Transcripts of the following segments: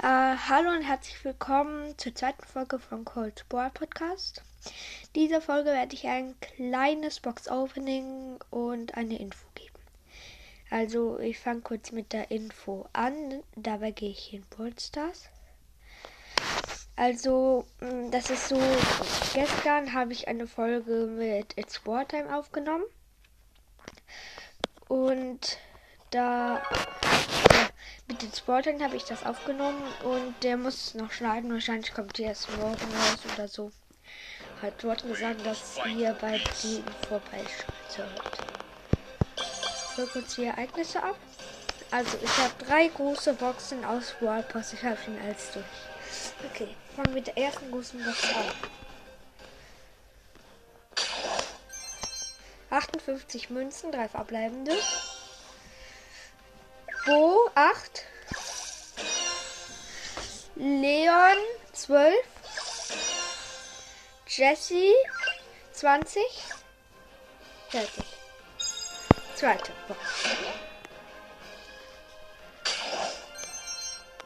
Äh, hallo und herzlich willkommen zur zweiten Folge von Cold Ball Podcast. Dieser Folge werde ich ein kleines Box-Opening und eine Info geben. Also, ich fange kurz mit der Info an. Dabei gehe ich in Stars. Also, mm, das ist so, gestern habe ich eine Folge mit It's Wartime aufgenommen. Und da den Sportlern habe ich das aufgenommen und der muss noch schneiden. Wahrscheinlich kommt die erst morgen raus oder so. Hat dort gesagt, dass ihr bei die vorbeischaut. So kurz die Ereignisse ab. Also ich habe drei große Boxen aus Wallpass. Ich habe ihn alles durch. Okay, fangen wir mit der ersten großen Box an. 58 Münzen, drei verbleibende. Bo 8. Leon 12. Jesse 20. Fertig. Zweite Box.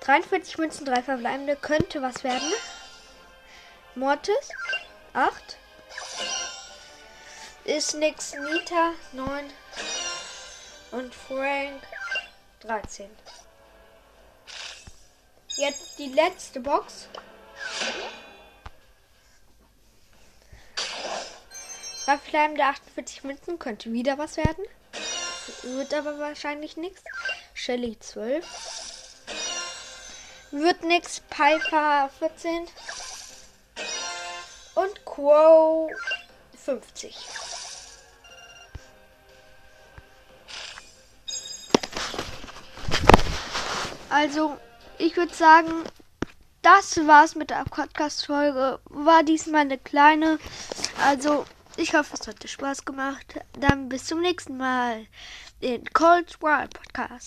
43 Münzen, 3 verbleibende. Könnte was werden. Mortis 8. Ist nix. Nita 9. Und Frank 13. Jetzt die letzte Box. Verbleibende 48 Münzen könnte wieder was werden. Wird aber wahrscheinlich nichts. Shelly 12. Wird nichts. Piper 14. Und Quo 50. Also, ich würde sagen, das war's mit der Podcast-Folge. War diesmal eine kleine. Also, ich hoffe, es hat dir Spaß gemacht. Dann bis zum nächsten Mal in Cold War Podcast.